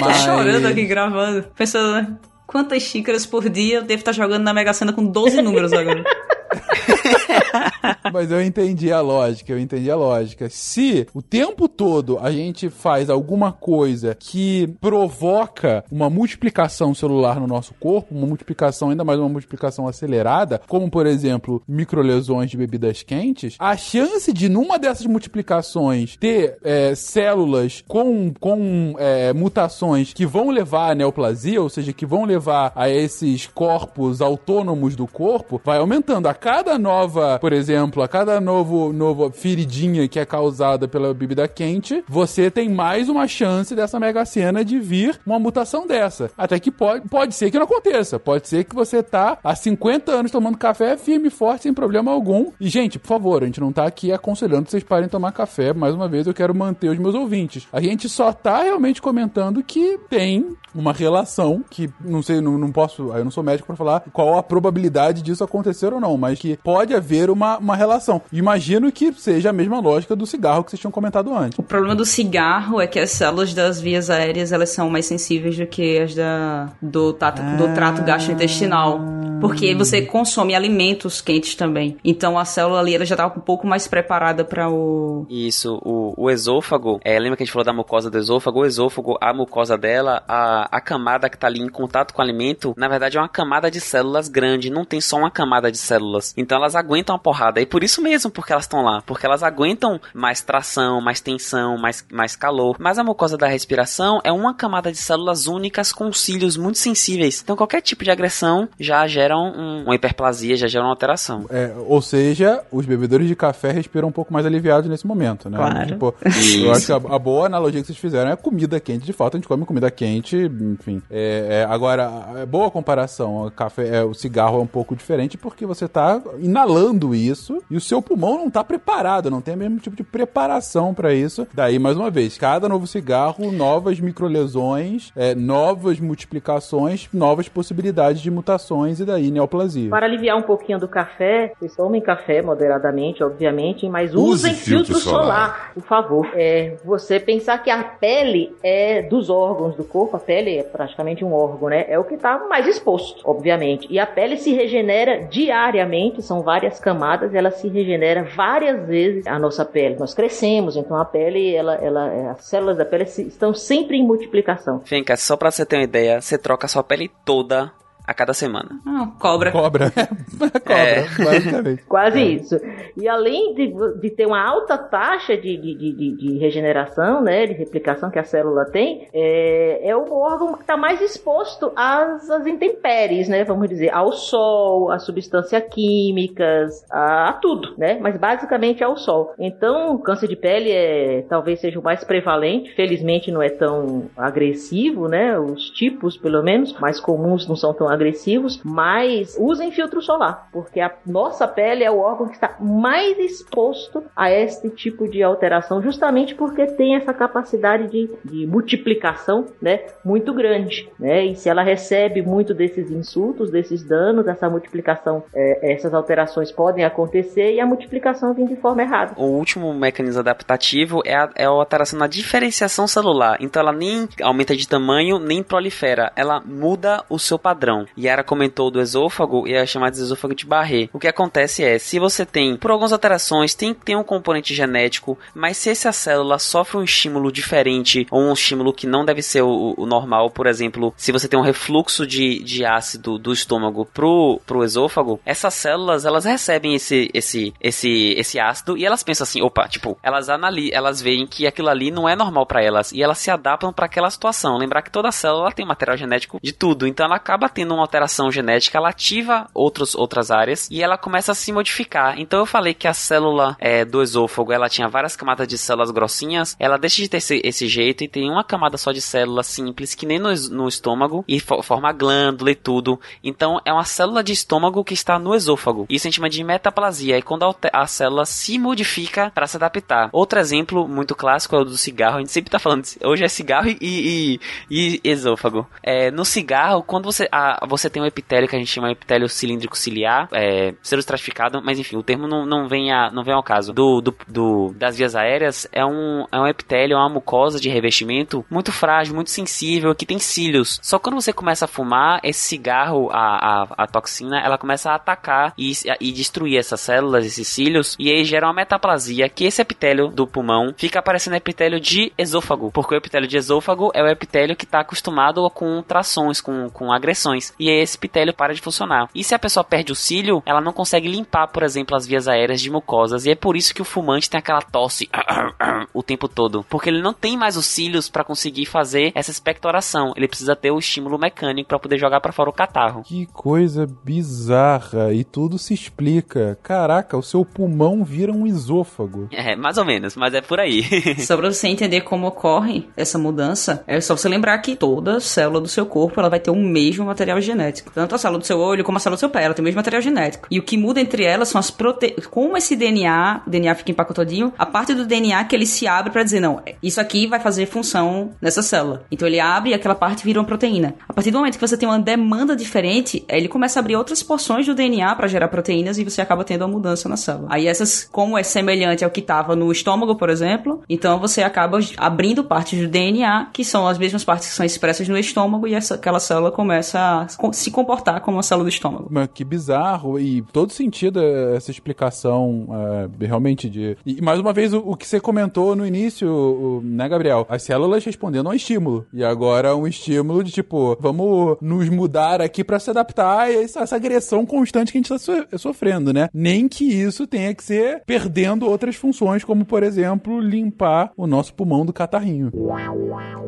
Mas... [laughs] Tô chorando aqui gravando pensando? Quantas xícaras por dia eu devo estar jogando na Mega Sena com 12 números agora? [laughs] [laughs] Mas eu entendi a lógica, eu entendi a lógica. Se o tempo todo a gente faz alguma coisa que provoca uma multiplicação celular no nosso corpo, uma multiplicação, ainda mais uma multiplicação acelerada, como por exemplo, microlesões de bebidas quentes, a chance de numa dessas multiplicações ter é, células com, com é, mutações que vão levar à neoplasia, ou seja, que vão levar a esses corpos autônomos do corpo, vai aumentando. A cada nova, por exemplo, a cada novo, novo feridinha que é causada pela bebida quente, você tem mais uma chance dessa mega cena de vir uma mutação dessa. Até que pode, pode ser que não aconteça. Pode ser que você tá há 50 anos tomando café firme e forte, sem problema algum. E, gente, por favor, a gente não tá aqui aconselhando que vocês parem de tomar café. Mais uma vez, eu quero manter os meus ouvintes. A gente só tá realmente comentando que tem uma relação que, não sei, não, não posso, eu não sou médico para falar qual a probabilidade disso acontecer ou não, mas que pode haver uma, uma relação. Imagino que seja a mesma lógica do cigarro que vocês tinham comentado antes. O problema do cigarro é que as células das vias aéreas elas são mais sensíveis do que as da, do, tato, ah. do trato gastrointestinal. Porque você consome alimentos quentes também. Então a célula ali ela já tá um pouco mais preparada para o. Isso, o, o esôfago. É, lembra que a gente falou da mucosa do esôfago? O esôfago, a mucosa dela, a, a camada que tá ali em contato com o alimento, na verdade é uma camada de células grande, não tem só uma camada de células. Então elas aguentam a porrada. E por isso mesmo porque elas estão lá. Porque elas aguentam mais tração, mais tensão, mais, mais calor. Mas a mucosa da respiração é uma camada de células únicas com cílios muito sensíveis. Então qualquer tipo de agressão já gera um, uma hiperplasia, já gera uma alteração. É, ou seja, os bebedores de café respiram um pouco mais aliviados nesse momento, né? Claro. Tipo, eu acho que a, a, boa analogia que vocês fizeram é comida quente. De fato, a gente come comida quente, enfim. É, é, agora, é boa comparação. O, café, é, o cigarro é um pouco diferente porque você está inalando isso e o seu pulmão não está preparado, não tem o mesmo tipo de preparação para isso. Daí, mais uma vez, cada novo cigarro, novas microlesões, é, novas multiplicações, novas possibilidades de mutações e daí neoplasia. Para aliviar um pouquinho do café, vocês tomem café moderadamente, obviamente, mas usem Use filtro, filtro solar. solar, por favor. É, você pensar que a pele é dos órgãos do corpo, a pele é praticamente um órgão, né? É o que está mais exposto, obviamente. E a pele se regenera diariamente, são várias camadas, ela se regenera várias vezes a nossa pele. Nós crescemos, então a pele, ela, ela, as células da pele estão sempre em multiplicação. Fica, só para você ter uma ideia, você troca a sua pele toda a cada semana. Ah, cobra. Cobra. [laughs] cobra, É. basicamente. [laughs] Quase isso. E além de, de ter uma alta taxa de, de, de, de regeneração, né, de replicação que a célula tem, é, é o órgão que está mais exposto às, às intempéries, né, vamos dizer, ao sol, a substâncias químicas, a, a tudo, né, mas basicamente ao sol. Então, o câncer de pele é, talvez seja o mais prevalente, felizmente não é tão agressivo, né, os tipos, pelo menos, mais comuns não são tão agressivos, mas usem filtro solar, porque a nossa pele é o órgão que está mais exposto a este tipo de alteração, justamente porque tem essa capacidade de, de multiplicação, né, muito grande, né, e se ela recebe muito desses insultos, desses danos, essa multiplicação, é, essas alterações podem acontecer e a multiplicação vem de forma errada. O último mecanismo adaptativo é a, é a alteração na diferenciação celular. Então ela nem aumenta de tamanho, nem prolifera. Ela muda o seu padrão. Yara comentou do esôfago e é chamado de esôfago de Barré. O que acontece é, se você tem, por algumas alterações, tem, tem um componente genético, mas se essa célula sofre um estímulo diferente, ou um estímulo que não deve ser o, o normal, por exemplo, se você tem um refluxo de, de ácido do estômago pro, pro esôfago, essas células, elas recebem esse, esse, esse, esse ácido e elas pensam assim, opa, tipo, elas analisam, elas veem que aquilo ali não é normal para elas e elas se adaptam para aquela situação. Lembrar que toda célula tem material genético de tudo, então ela acaba tendo uma alteração genética, ela ativa outros, outras áreas e ela começa a se modificar. Então eu falei que a célula é, do esôfago, ela tinha várias camadas de células grossinhas, ela deixa de ter esse, esse jeito e tem uma camada só de células simples, que nem no, no estômago, e fo- forma glândula e tudo. Então é uma célula de estômago que está no esôfago. Isso a gente chama de metaplasia, e quando a, a célula se modifica para se adaptar. Outro exemplo muito clássico é o do cigarro, a gente sempre tá falando, hoje é cigarro e, e, e esôfago. É, no cigarro, quando você, a, você tem um epitélio que a gente chama epitélio cilíndrico ciliar, é, estratificado, mas enfim, o termo não, não, vem, a, não vem ao caso. Do, do, do- das vias aéreas, é um, é um epitélio, é uma mucosa de revestimento muito frágil, muito sensível, que tem cílios. Só quando você começa a fumar, esse cigarro, a, a, a toxina, ela começa a atacar e, e destruir essas células, esses cílios, e aí gera uma metaplasia, que esse epitélio do pulmão fica parecendo epitélio de esôfago, porque o epitélio de esôfago é o epitélio que está acostumado com trações, com, com agressões, e aí esse epitélio para de funcionar. E se a pessoa perde o cílio, ela não consegue limpar, por exemplo, as vias aéreas de mucosas, e é por isso que o fumante tem aquela tosse [coughs] o tempo todo, porque ele não tem mais os cílios para conseguir fazer essa expectoração, ele precisa ter o estímulo mecânico para poder jogar para fora o catarro. Que coisa bizarra. E tudo se explica. Caraca, o seu pulmão vira um esôfago. [laughs] É, mais ou menos, mas é por aí. [laughs] Só pra você entender como ocorre essa mudança, é só você lembrar que toda célula do seu corpo ela vai ter o mesmo material genético. Tanto a célula do seu olho como a célula do seu pé, ela tem o mesmo material genético. E o que muda entre elas são as proteínas. Como esse DNA, o DNA fica empacotadinho, a parte do DNA que ele se abre pra dizer, não, isso aqui vai fazer função nessa célula. Então ele abre e aquela parte vira uma proteína. A partir do momento que você tem uma demanda diferente, ele começa a abrir outras porções do DNA pra gerar proteínas e você acaba tendo uma mudança na célula. Aí essas, como é semelhante ao que estava no estômago, por exemplo, então você acaba abrindo partes do DNA, que são as mesmas partes que são expressas no estômago, e essa, aquela célula começa a se comportar como uma célula do estômago. Mas que bizarro. E todo sentido essa explicação é, realmente de. E mais uma vez, o, o que você comentou no início, o- né, Gabriel? As células respondendo a um estímulo. E agora um estímulo de tipo, vamos nos mudar aqui pra se adaptar a essa, essa agressão constante que a gente tá so- sofrendo, né? Nem que isso tenha que ser perdendo outras funções, como por exemplo, limpar o nosso pulmão do catarrinho.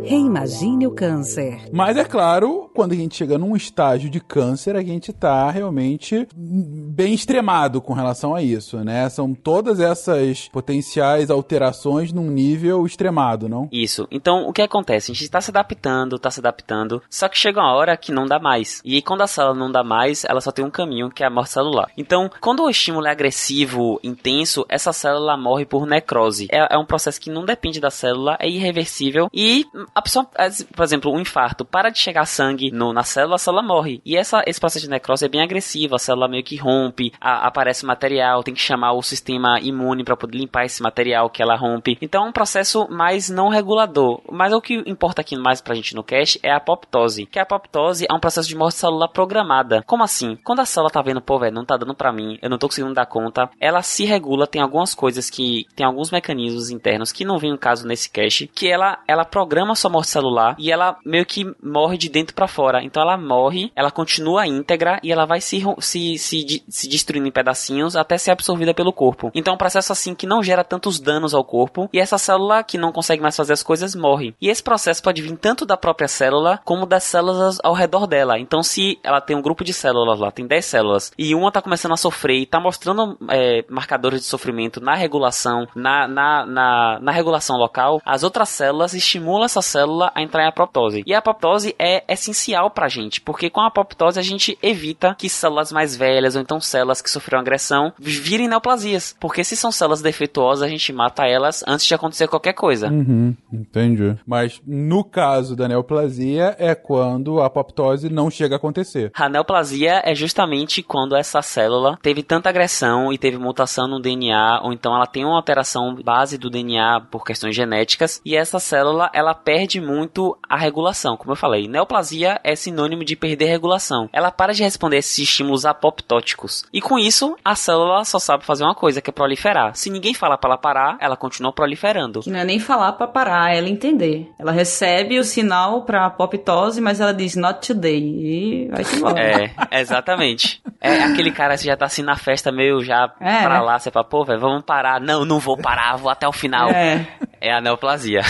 Reimagine o câncer. Mas é claro, quando a gente chega num estágio de câncer, a gente tá realmente bem extremado com relação a isso, né? São todas essas potenciais alterações num nível extremado, não? Isso. Então, o que acontece? A gente tá se adaptando, tá se adaptando, só que chega uma hora que não dá mais. E quando a célula não dá mais, ela só tem um caminho, que é a morte celular. Então, quando o estímulo é agressivo, intenso, essa célula morre por necrose. É, é um processo que não depende da célula, é irreversível. E a pessoa, por exemplo, um infarto, para de chegar sangue no- na célula, a célula morre. E essa, esse processo de necrose é bem agressivo, a célula meio que rompe, a- aparece material, tem que chamar o sistema imune para poder limpar esse material que ela rompe. Então é um processo mais não regulador. Mas o que importa aqui mais pra gente no cache é a apoptose. Que a apoptose é um processo de morte celular programada. Como assim? Quando a célula tá vendo, pô, velho, não tá dando pra mim, eu não tô conseguindo dar conta, ela se regula, tem algumas coisas que. tem alguns mecanismos internos que não vem um caso nesse cache, que ela, ela programa sua morte celular e ela meio que morre de dentro pra fora. Então ela morre morre, ela continua íntegra e ela vai se, se, se, se destruindo em pedacinhos até ser absorvida pelo corpo. Então é um processo assim que não gera tantos danos ao corpo e essa célula que não consegue mais fazer as coisas morre. E esse processo pode vir tanto da própria célula como das células ao redor dela. Então se ela tem um grupo de células lá, tem 10 células, e uma tá começando a sofrer e tá mostrando é, marcadores de sofrimento na regulação, na, na, na, na regulação local, as outras células estimulam essa célula a entrar em apoptose. E a apoptose é essencial pra gente, porque com a apoptose a gente evita que células mais velhas ou então células que sofreram agressão virem neoplasias. Porque se são células defeituosas, a gente mata elas antes de acontecer qualquer coisa. Uhum, entendi. Mas no caso da neoplasia é quando a apoptose não chega a acontecer. A neoplasia é justamente quando essa célula teve tanta agressão e teve mutação no DNA, ou então ela tem uma alteração base do DNA por questões genéticas, e essa célula ela perde muito a regulação. Como eu falei, neoplasia é sinônimo de perder regulação. Ela para de responder a esses estímulos apoptóticos. E com isso, a célula só sabe fazer uma coisa, que é proliferar. Se ninguém fala para ela parar, ela continua proliferando. Que não é nem falar para parar, é ela entender. Ela recebe o sinal para apoptose, mas ela diz not today e vai embora. É, exatamente. É aquele cara que já tá assim na festa meio já é. pra lá, você fala, pô, velho, vamos parar. Não, não vou parar, vou até o final. É. É a neoplasia.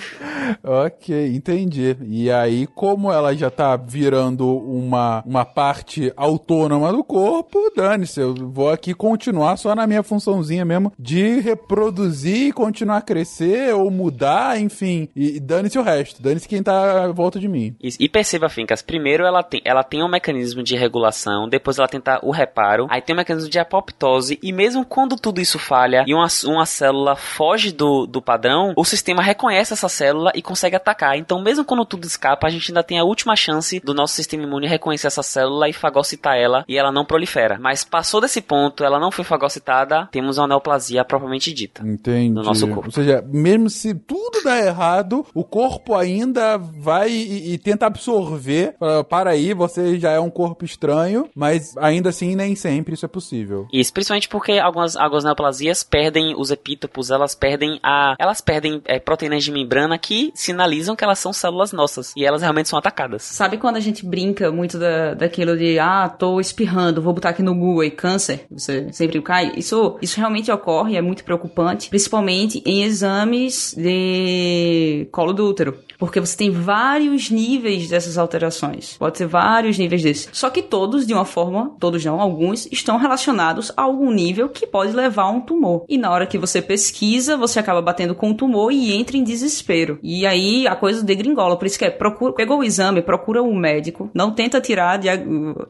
[laughs] ok, entendi. E aí, como ela já tá virando uma, uma parte autônoma do corpo, dane-se, eu vou aqui continuar só na minha funçãozinha mesmo de reproduzir e continuar a crescer ou mudar, enfim. E dane-se o resto, dane-se quem tá à volta de mim. E, e perceba, Fincas, primeiro ela tem, ela tem um mecanismo de regulação, depois ela tenta o reparo, aí tem um mecanismo de apoptose, e mesmo quando tudo isso falha e uma, uma célula foge do, do padrão, padrão, o sistema reconhece essa célula e consegue atacar. Então, mesmo quando tudo escapa, a gente ainda tem a última chance do nosso sistema imune reconhecer essa célula e fagocitar ela e ela não prolifera. Mas passou desse ponto, ela não foi fagocitada, temos uma neoplasia propriamente dita. Entendi. No nosso corpo. Ou seja, mesmo se tudo dá errado, o corpo ainda vai e, e tenta absorver. Uh, para aí, você já é um corpo estranho, mas ainda assim nem sempre isso é possível. Isso, principalmente porque algumas, algumas neoplasias perdem os epítopos, elas perdem a. Elas perdem é, proteínas de membrana que sinalizam que elas são células nossas. E elas realmente são atacadas. Sabe quando a gente brinca muito da, daquilo de, ah, tô espirrando, vou botar aqui no Google aí, câncer, você sempre cai? Isso, isso realmente ocorre, é muito preocupante, principalmente em exames de colo do útero porque você tem vários níveis dessas alterações. Pode ser vários níveis desses. Só que todos, de uma forma, todos não, alguns, estão relacionados a algum nível que pode levar a um tumor. E na hora que você pesquisa, você acaba batendo com o tumor e entra em desespero. E aí a coisa degringola. Por isso que é, procura, pegou o exame, procura o um médico, não tenta tirar, de,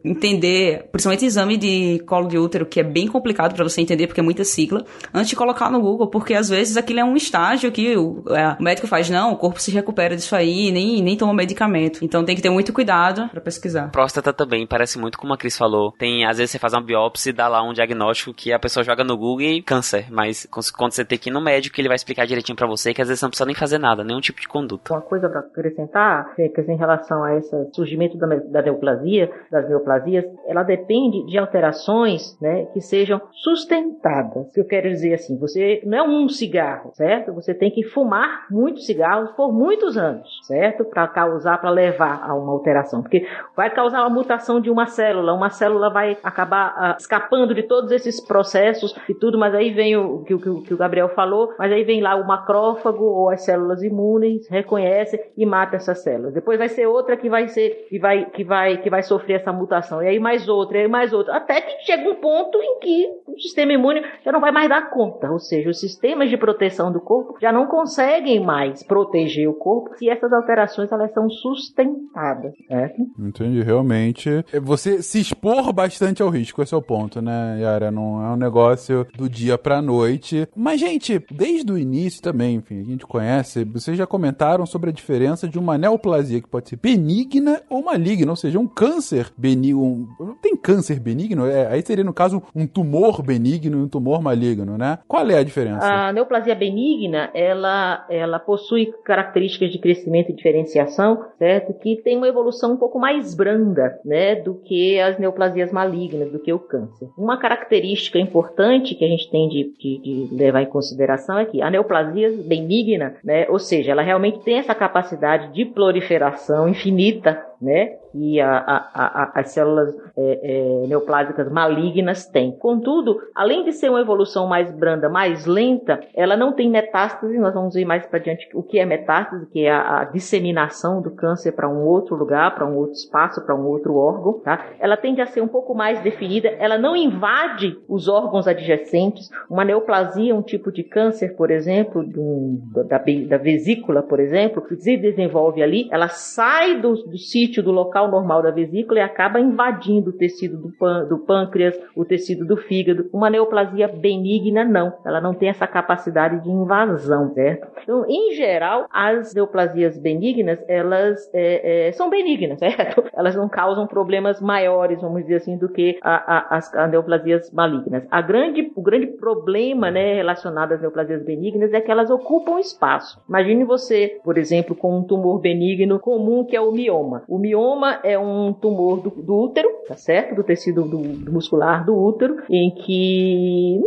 entender, principalmente exame de colo de útero, que é bem complicado para você entender, porque é muita sigla, antes de colocar no Google, porque às vezes aquilo é um estágio que o, é, o médico faz, não, o corpo se recupera disso aí, nem, nem toma medicamento. Então tem que ter muito cuidado para pesquisar. Próstata também, parece muito como a Cris falou. Tem, às vezes você faz uma biópsia e dá lá um diagnóstico que a pessoa joga no Google e câncer. Mas quando você tem que ir no médico, ele vai explicar direitinho para você que às vezes não precisa nem fazer nada, nenhum tipo de conduta. Uma coisa para acrescentar, Fecas, em relação a esse surgimento da, da neoplasia, das neoplasias, ela depende de alterações né, que sejam sustentadas. Eu quero dizer assim, você não é um cigarro, certo? Você tem que fumar muitos cigarros por muitos anos certo? Para causar, para levar a uma alteração. Porque vai causar uma mutação de uma célula, uma célula vai acabar ah, escapando de todos esses processos e tudo, mas aí vem o que, o que o Gabriel falou, mas aí vem lá o macrófago ou as células imunes, reconhece e mata essas células. Depois vai ser outra que vai ser, que vai, que vai, que vai sofrer essa mutação. E aí mais outra, e aí mais outra. Até que chega um ponto em que o sistema imune já não vai mais dar conta. Ou seja, os sistemas de proteção do corpo já não conseguem mais proteger o corpo se essas alterações elas são sustentadas, certo? Entendi, realmente. Você se expor bastante ao risco, esse é o ponto, né, Yara? Não é um negócio do dia pra noite. Mas, gente, desde o início também, enfim, a gente conhece, vocês já comentaram sobre a diferença de uma neoplasia que pode ser benigna ou maligna, ou seja, um câncer benigno. Tem câncer benigno? É, aí seria, no caso, um tumor benigno e um tumor maligno, né? Qual é a diferença? A neoplasia benigna, ela, ela possui características de crescimento crescimento e diferenciação, certo? Que tem uma evolução um pouco mais branda, né, do que as neoplasias malignas, do que o câncer. Uma característica importante que a gente tem de, de, de levar em consideração é que a neoplasia benigna, né, ou seja, ela realmente tem essa capacidade de proliferação infinita, né? Que a, a, a, as células é, é, neoplásicas malignas têm. Contudo, além de ser uma evolução mais branda, mais lenta, ela não tem metástase. Nós vamos ver mais para diante o que é metástase, que é a, disseminação do câncer para um outro lugar, para um outro espaço, para um outro órgão. Tá? Ela tende a ser um pouco mais definida. Ela não invade os órgãos adjacentes. Uma neoplasia, um tipo de câncer, por exemplo, um, da, da vesícula, por exemplo, se desenvolve ali, ela sai do, do sítio, do local normal da vesícula e acaba invadindo o tecido do, pân do pâncreas, o tecido do fígado. Uma neoplasia benigna, não. Ela não tem essa capacidade de invasão, certo? Então, em geral, as neoplasias benignas, elas é, é, são benignas, [laughs] certo? Elas não causam problemas maiores, vamos dizer assim, do que a, a, as neoplasias malignas. A grande, o grande problema né, relacionado às neoplasias benignas é que elas ocupam espaço. Imagine você, por exemplo, com um tumor benigno comum que é o mioma. O mioma é um tumor do, do útero, tá certo? Do tecido do, do muscular do útero, em que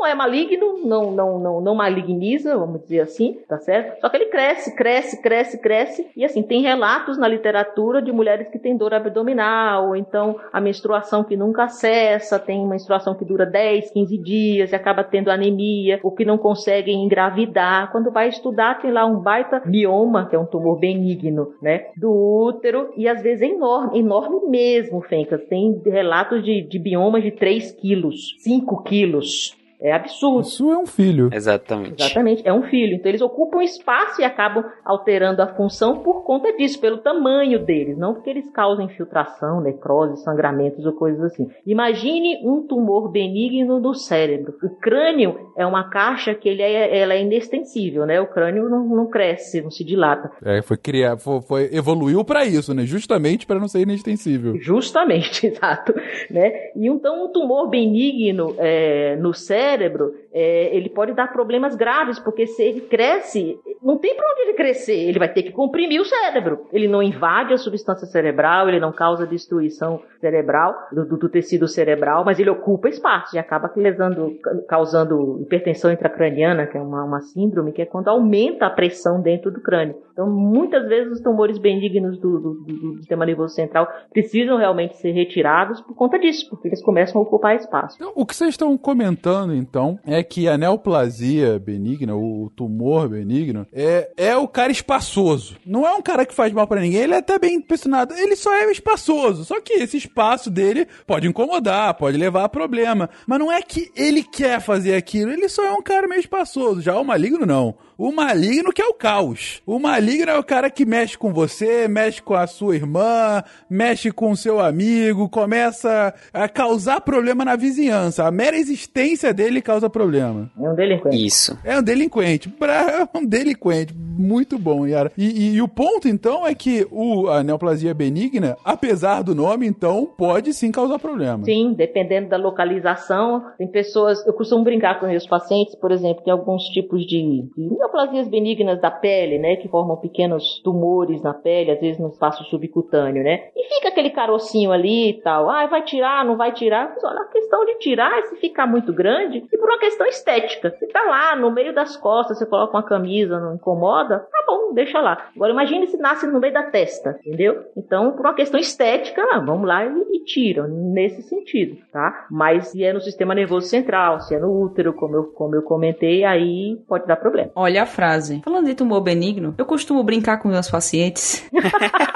não é maligno, não, não, não, não maligniza, vamos dizer assim, tá certo? Só que ele cresce, cresce, cresce, cresce. E assim, tem relatos na literatura de mulheres que têm dor abdominal, ou então a menstruação que nunca cessa, tem menstruação que dura 10, 15 dias e acaba tendo anemia, ou que não conseguem engravidar. Quando vai estudar, tem lá um baita mioma, que é um tumor benigno, né? Do útero, e às vezes é enorme, enorme mesmo, Fencas. Tem relatos de, de biomas de 3 quilos, 5 quilos. É absurdo. Isso é um filho. Exatamente. Exatamente, é um filho. Então eles ocupam espaço e acabam alterando a função por conta disso, pelo tamanho deles, não porque eles causam infiltração, necrose, sangramentos ou coisas assim. Imagine um tumor benigno do cérebro. O crânio é uma caixa que ele é, ela é inextensível, né? O crânio não, não cresce, não se dilata. É, foi criar, foi, foi evoluiu para isso, né? Justamente para não ser inextensível. Justamente, [laughs] exato, né? E então um tumor benigno é, no cérebro cérebro, é, ele pode dar problemas graves, porque se ele cresce, não tem para onde ele crescer, ele vai ter que comprimir o cérebro. Ele não invade a substância cerebral, ele não causa destruição cerebral, do, do tecido cerebral, mas ele ocupa espaço e acaba lesando, causando hipertensão intracraniana, que é uma, uma síndrome, que é quando aumenta a pressão dentro do crânio. Então, muitas vezes os tumores benignos do, do, do, sistema nervoso central precisam realmente ser retirados por conta disso, porque eles começam a ocupar espaço. Então, o que vocês estão comentando, então, é que a neoplasia benigna, o tumor benigno, é, é o cara espaçoso. Não é um cara que faz mal para ninguém, ele é até bem impressionado. Ele só é espaçoso. Só que esse espaço dele pode incomodar, pode levar a problema. Mas não é que ele quer fazer aquilo, ele só é um cara meio espaçoso. Já o maligno, não. O maligno que é o caos. O maligno é o cara que mexe com você, mexe com a sua irmã, mexe com o seu amigo, começa a causar problema na vizinhança. A mera existência dele causa problema. É um delinquente. Isso. É um delinquente. É um delinquente. Muito bom, Yara. E, e, e, o ponto, então, é que o, a neoplasia benigna, apesar do nome, então, pode sim causar problema. Sim, dependendo da localização. Tem pessoas, eu costumo brincar com meus pacientes, por exemplo, tem alguns tipos de, de neoplasias benignas da pele, né, que formam pequenos tumores na pele, às vezes no espaço subcutâneo, né? E fica aquele carocinho ali e tal. Ah, vai tirar, não vai tirar? Mas olha, a questão de tirar, se ficar muito grande, e por uma questão estética. Se tá lá no meio das costas, você coloca uma camisa, não incomoda, tá bom, deixa lá. Agora imagine se nasce no meio da testa, entendeu? Então, por uma questão estética, ah, vamos lá e, e tiram, nesse sentido, tá? Mas se é no sistema nervoso central, se é no útero, como eu, como eu comentei, aí pode dar problema. Olha a frase. Falando de tumor benigno, eu costumo brincar com meus pacientes. [laughs]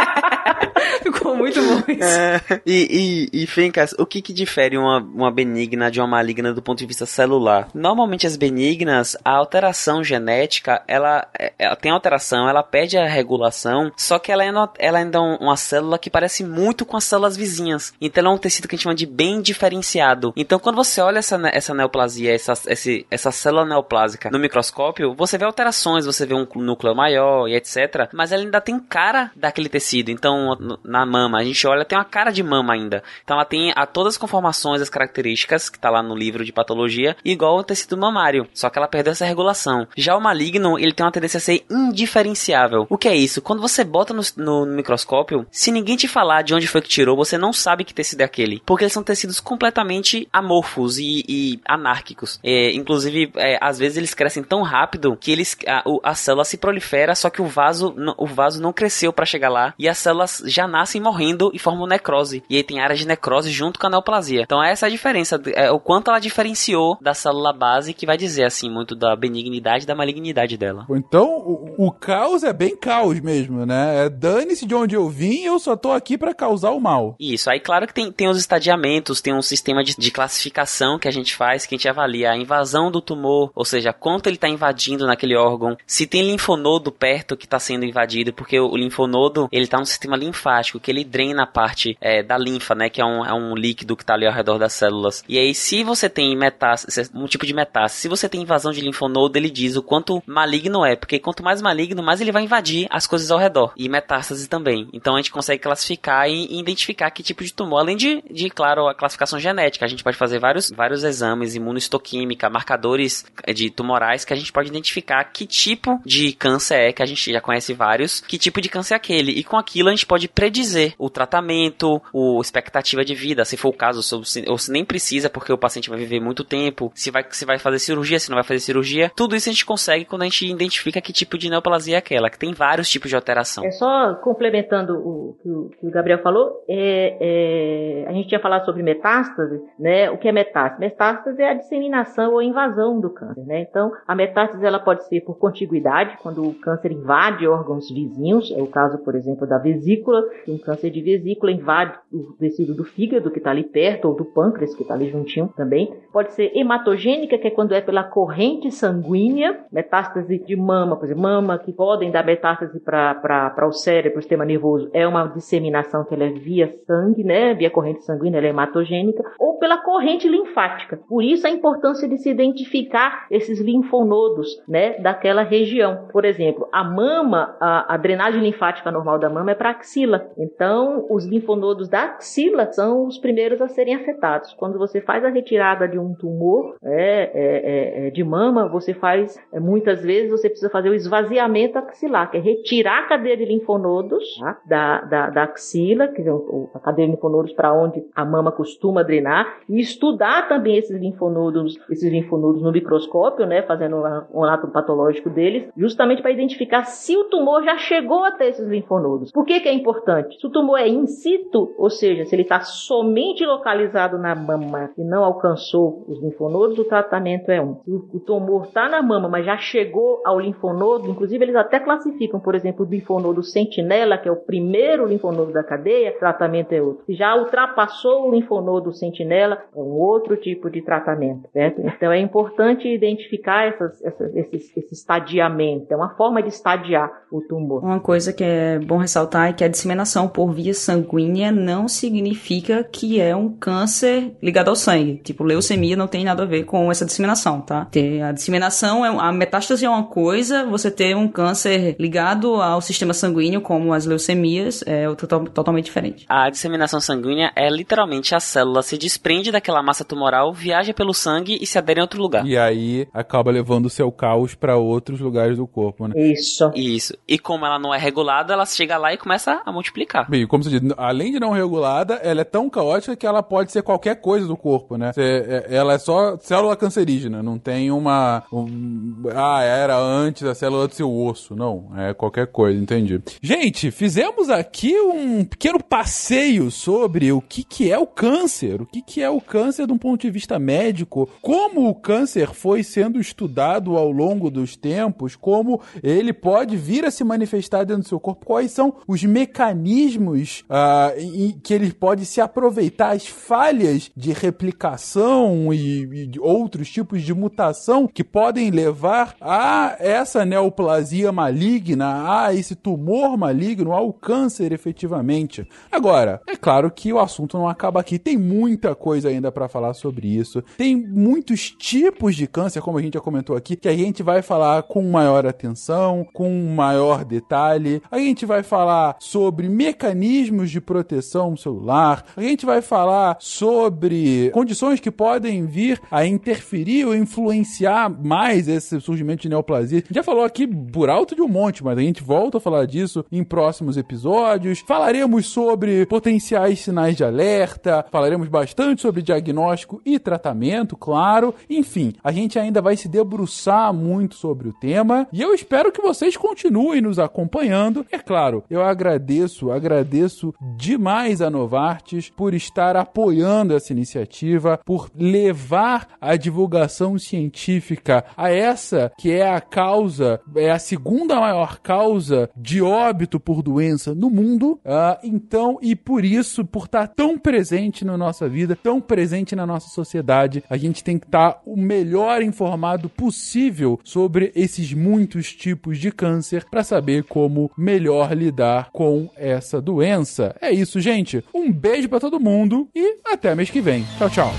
Ficou muito bom isso. É, e, e, e Fencas, o que que difere uma, uma benigna de uma maligna do ponto de vista celular? Normalmente as benignas, a alteração genética, ela, ela tem alteração, ela perde a regulação, só que ela é, ela ainda é uma célula que parece muito com as células vizinhas. Então ela é um tecido que a gente chama de bem diferenciado. Então quando você olha essa, essa neoplasia, essa, esse, essa célula neoplásica no microscópio, você vê alterações, você vê um núcleo maior e etc. Mas ela ainda tem cara daquele tecido. Então na mama. A gente olha, tem uma cara de mama ainda. Então ela tem a, todas as conformações, as características que tá lá no livro de patologia, igual o tecido mamário. Só que ela perdeu essa regulação. Já o maligno, ele tem uma tendência a ser indiferenciável. O que é isso? Quando você bota no, no, no microscópio, se ninguém te falar de onde foi que tirou, você não sabe que tecido é aquele. Porque eles são tecidos completamente amorfos e, e anárquicos. É, inclusive, é, às vezes eles crescem tão rápido que eles a, a célula se prolifera, só que o vaso, o vaso não cresceu para chegar lá e a célula elas já nascem morrendo e formam necrose. E aí tem áreas de necrose junto com a neoplasia. Então essa é a diferença, é o quanto ela diferenciou da célula base, que vai dizer assim muito da benignidade e da malignidade dela. Então o, o caos é bem caos mesmo, né? É dane-se de onde eu vim, eu só tô aqui para causar o mal. Isso, aí claro que tem, tem os estadiamentos, tem um sistema de, de classificação que a gente faz, que a gente avalia a invasão do tumor, ou seja, quanto ele está invadindo naquele órgão, se tem linfonodo perto que está sendo invadido, porque o, linfonodo ele está no sistema linfático, que ele drena a parte é, da linfa, né, que é um, é um líquido que está ali ao redor das células. E aí, se você tem metástase, um tipo de metástase, se você tem invasão de linfonodo, ele diz o quanto maligno é, porque quanto mais maligno, mais ele vai invadir as coisas ao redor. E metástase também. Então a gente consegue classificar e, identificar que tipo de tumor, além de, de, claro, a classificação genética. A gente pode fazer vários, vários exames, imunohistoquímica, marcadores de tumorais que a gente pode identificar que tipo de câncer é, que a gente já conhece vários, que tipo de câncer é aquele. E com aquilo a gente pode predizer o tratamento, o expectativa de vida, se for o caso, ou se nem precisa, porque o paciente vai viver muito tempo, se vai, se vai fazer cirurgia, se não vai fazer cirurgia. Tudo isso a gente consegue quando a gente identifica que tipo de neoplasia é aquela, que tem vários tipos de alteração. É só complementando o que o, que o Gabriel falou, é, é, a gente tinha falado sobre metástase, né? O que é metástase? Metástase é a disseminação ou invasão do câncer, né? Então, a metástase ela pode ser por contiguidade, quando o câncer invade órgãos vizinhos, é o caso, por exemplo, da vesícula, um câncer de vesícula invade o tecido do fígado que está ali perto, ou do pâncreas que está ali juntinho também. Pode ser hematogênica, que é quando é pela corrente sanguínea, metástase de mama, por exemplo, mama que podem dar metástase para o cérebro, o sistema nervoso, é uma disseminação que ela é via sangue, né? Via corrente sanguínea, ela é hematogênica, ou pela corrente linfática. Por isso a importância de se identificar esses linfonodos, né, daquela região. Por exemplo, a mama, a, a drenagem linfática normal da mama é para axila. Então, os linfonodos da axila são os primeiros a serem afetados. Quando você faz a retirada de um tumor é, é, é, de mama, você faz, é, muitas vezes, você precisa fazer o esvaziamento axilar, que é retirar a cadeia de linfonodos tá? da, da, da, axila, que é a cadeia de linfonodos para onde a mama costuma drenar, e estudar também esses linfonodos, esses linfonodos no microscópio, né, fazendo um ato patológico deles, justamente para identificar se o tumor já chegou até esses linfonodos. Por que, que é importante? Se o tumor é in situ, ou seja, se ele está somente localizado na mama e não alcançou os linfonodos, o tratamento é um. Se o tumor está na mama, mas já chegou ao linfonodo, inclusive eles até classificam, por exemplo, o linfonodo sentinela, que é o primeiro linfonodo da cadeia, tratamento é outro. Se já ultrapassou o linfonodo sentinela, é um outro tipo de tratamento, certo? Então é importante identificar essas, essas, esses, esse estadiamento, é uma forma de estadiar o tumor. Uma coisa que é bom ressaltar é que a disseminação por via sanguínea não significa que é um câncer ligado ao sangue. Tipo, leucemia não tem nada a ver com essa disseminação, tá? A disseminação, é, a metástase é uma coisa, você ter um câncer ligado ao sistema sanguíneo, como as leucemias, é totalmente diferente. A disseminação sanguínea é literalmente a célula se desprende daquela massa tumoral, viaja pelo sangue e se adere em outro lugar. E aí acaba levando o seu caos para outros lugares do corpo, né? Isso. Isso. E como ela não é regulada, ela chega lá e começa a multiplicar. Bem, como você diz, além de não regulada, ela é tão caótica que ela pode ser qualquer coisa do corpo, né? É, ela é só célula cancerígena, não tem uma. Um, ah, era antes a célula do seu osso. Não, é qualquer coisa, entendi. Gente, fizemos aqui um pequeno passeio sobre o que, que é o câncer, o que, que é o câncer de um ponto de vista médico, como o câncer foi sendo estudado ao longo dos tempos, como ele pode vir a se manifestar dentro do seu corpo, quais são os mecanismos uh, em que ele pode se aproveitar, as falhas de replicação e, e outros tipos de mutação que podem levar a essa neoplasia maligna, a esse tumor maligno, ao câncer efetivamente. Agora, é claro que o assunto não acaba aqui, tem muita coisa ainda para falar sobre isso. Tem muitos tipos de câncer, como a gente já comentou aqui, que a gente vai falar com maior atenção, com maior detalhe. A gente vai falar sobre mecanismos de proteção celular. A gente vai falar sobre condições que podem vir a interferir ou influenciar mais esse surgimento de neoplasia. Já falou aqui por alto de um monte, mas a gente volta a falar disso em próximos episódios. Falaremos sobre potenciais sinais de alerta, falaremos bastante sobre diagnóstico e tratamento, claro. Enfim, a gente ainda vai se debruçar muito sobre o tema e eu espero que vocês continuem nos acompanhando. É claro, eu agradeço agradeço, agradeço demais a Novartis por estar apoiando essa iniciativa, por levar a divulgação científica a essa que é a causa, é a segunda maior causa de óbito por doença no mundo. Uh, então, e por isso, por estar tão presente na nossa vida, tão presente na nossa sociedade, a gente tem que estar o melhor informado possível sobre esses muitos tipos de câncer para saber como melhor lidar com essa doença. É isso, gente. Um beijo para todo mundo e até mês que vem. Tchau, tchau.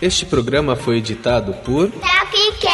Este programa foi editado por Tapcast.